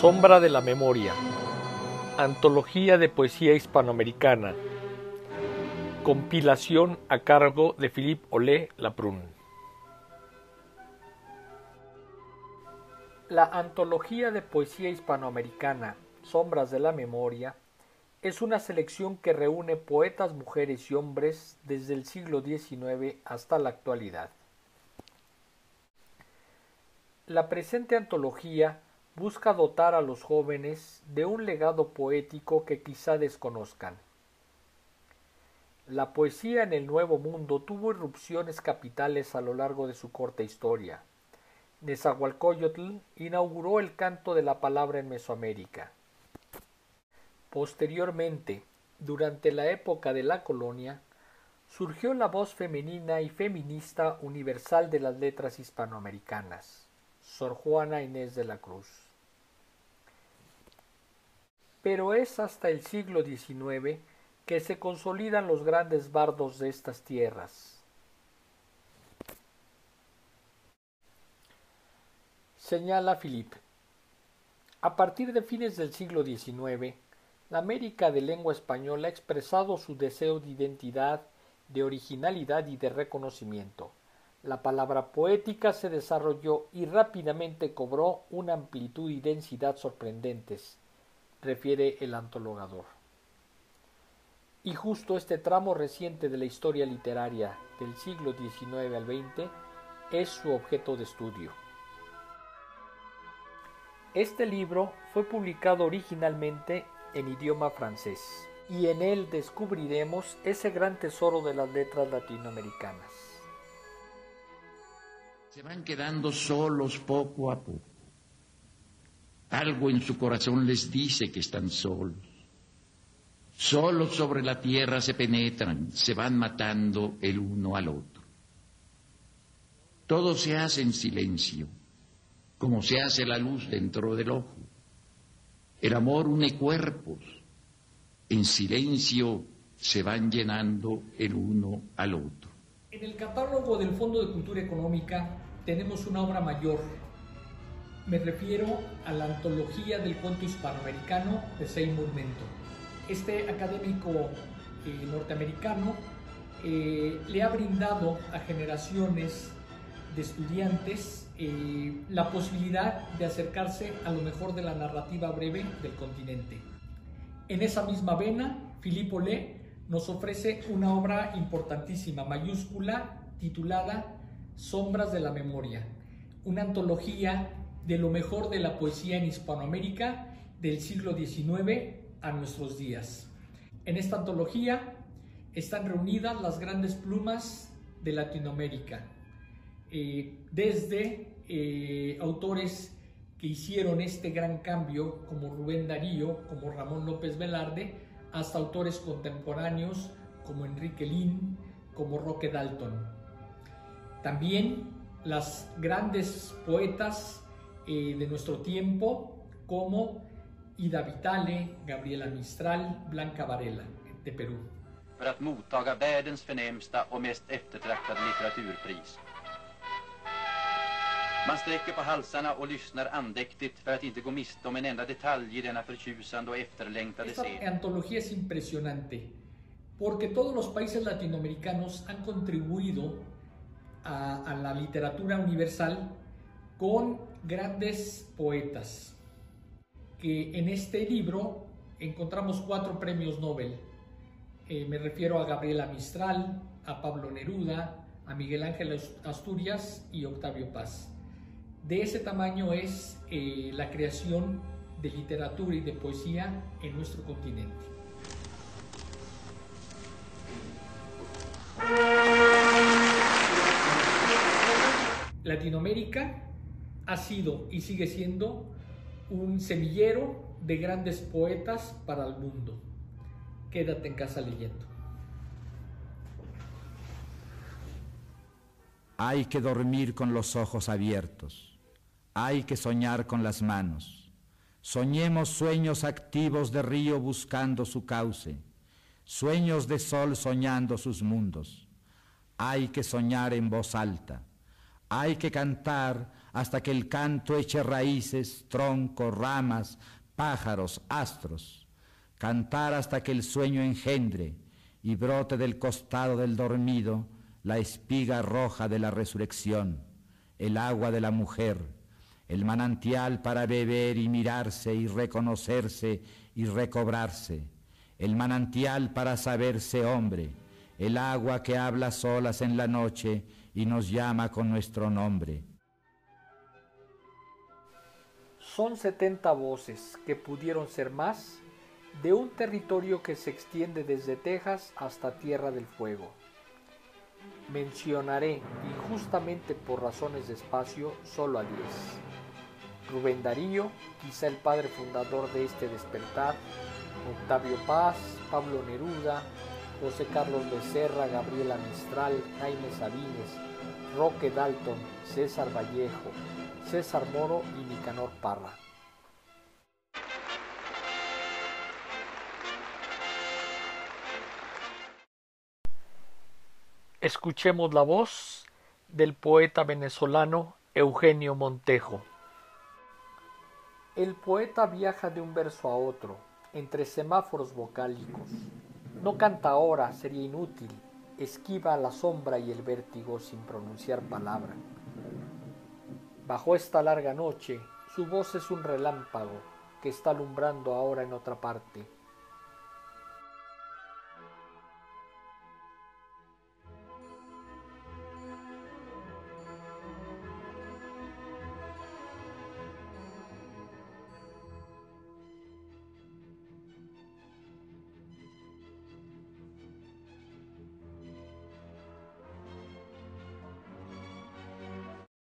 Sombra de la Memoria. Antología de Poesía Hispanoamericana. Compilación a cargo de Philippe Olé Laprun. La Antología de Poesía Hispanoamericana, Sombras de la Memoria, es una selección que reúne poetas, mujeres y hombres desde el siglo XIX hasta la actualidad. La presente antología busca dotar a los jóvenes de un legado poético que quizá desconozcan. La poesía en el Nuevo Mundo tuvo irrupciones capitales a lo largo de su corta historia. Nezahualcóyotl inauguró el canto de la palabra en Mesoamérica. Posteriormente, durante la época de la colonia, surgió la voz femenina y feminista universal de las letras hispanoamericanas, Sor Juana Inés de la Cruz pero es hasta el siglo XIX que se consolidan los grandes bardos de estas tierras. Señala Philippe. A partir de fines del siglo XIX, la América de lengua española ha expresado su deseo de identidad, de originalidad y de reconocimiento. La palabra poética se desarrolló y rápidamente cobró una amplitud y densidad sorprendentes refiere el antologador. Y justo este tramo reciente de la historia literaria del siglo XIX al XX es su objeto de estudio. Este libro fue publicado originalmente en idioma francés y en él descubriremos ese gran tesoro de las letras latinoamericanas. Se van quedando solos poco a poco algo en su corazón les dice que están solos. Solos sobre la tierra se penetran, se van matando el uno al otro. Todo se hace en silencio, como se hace la luz dentro del ojo. El amor une cuerpos, en silencio se van llenando el uno al otro. En el catálogo del Fondo de Cultura Económica tenemos una obra mayor me refiero a la antología del cuento hispanoamericano de Seymour Mentor. Este académico eh, norteamericano eh, le ha brindado a generaciones de estudiantes eh, la posibilidad de acercarse a lo mejor de la narrativa breve del continente. En esa misma vena, Filippo Le nos ofrece una obra importantísima, mayúscula, titulada Sombras de la Memoria, una antología de lo mejor de la poesía en Hispanoamérica del siglo XIX a nuestros días. En esta antología están reunidas las grandes plumas de Latinoamérica, eh, desde eh, autores que hicieron este gran cambio como Rubén Darío, como Ramón López Velarde, hasta autores contemporáneos como Enrique Lin, como Roque Dalton. También las grandes poetas eh, de nuestro tiempo como Ida Vitale, Gabriela Mistral, Blanca Varela de Perú. För att mottaga världens förnämsta och mest eftertraktade litteraturpris. Man sträcker på halsarna och lyssnar andäktigt för att inte gå miste om en enda detalj i denna förtjusande och efterlängtade Esta scen. antología es impresionante porque todos los países latinoamericanos han contribuido a, a la literatura universal con grandes poetas, que en este libro encontramos cuatro premios Nobel. Eh, me refiero a Gabriela Mistral, a Pablo Neruda, a Miguel Ángel Asturias y Octavio Paz. De ese tamaño es eh, la creación de literatura y de poesía en nuestro continente. Latinoamérica ha sido y sigue siendo un semillero de grandes poetas para el mundo. Quédate en casa leyendo. Hay que dormir con los ojos abiertos. Hay que soñar con las manos. Soñemos sueños activos de río buscando su cauce. Sueños de sol soñando sus mundos. Hay que soñar en voz alta. Hay que cantar hasta que el canto eche raíces, troncos, ramas, pájaros, astros. Cantar hasta que el sueño engendre y brote del costado del dormido la espiga roja de la resurrección, el agua de la mujer, el manantial para beber y mirarse y reconocerse y recobrarse, el manantial para saberse hombre, el agua que habla solas en la noche y nos llama con nuestro nombre. Son 70 voces que pudieron ser más de un territorio que se extiende desde Texas hasta Tierra del Fuego. Mencionaré, injustamente por razones de espacio, solo a 10. Rubén Darío, quizá el padre fundador de este despertar, Octavio Paz, Pablo Neruda, José Carlos Becerra, Gabriela Mistral, Jaime Sabines, Roque Dalton, César Vallejo, César Moro y Nicanor Parra. Escuchemos la voz del poeta venezolano Eugenio Montejo. El poeta viaja de un verso a otro, entre semáforos vocálicos. No canta ahora, sería inútil, esquiva la sombra y el vértigo sin pronunciar palabra. Bajo esta larga noche, su voz es un relámpago que está alumbrando ahora en otra parte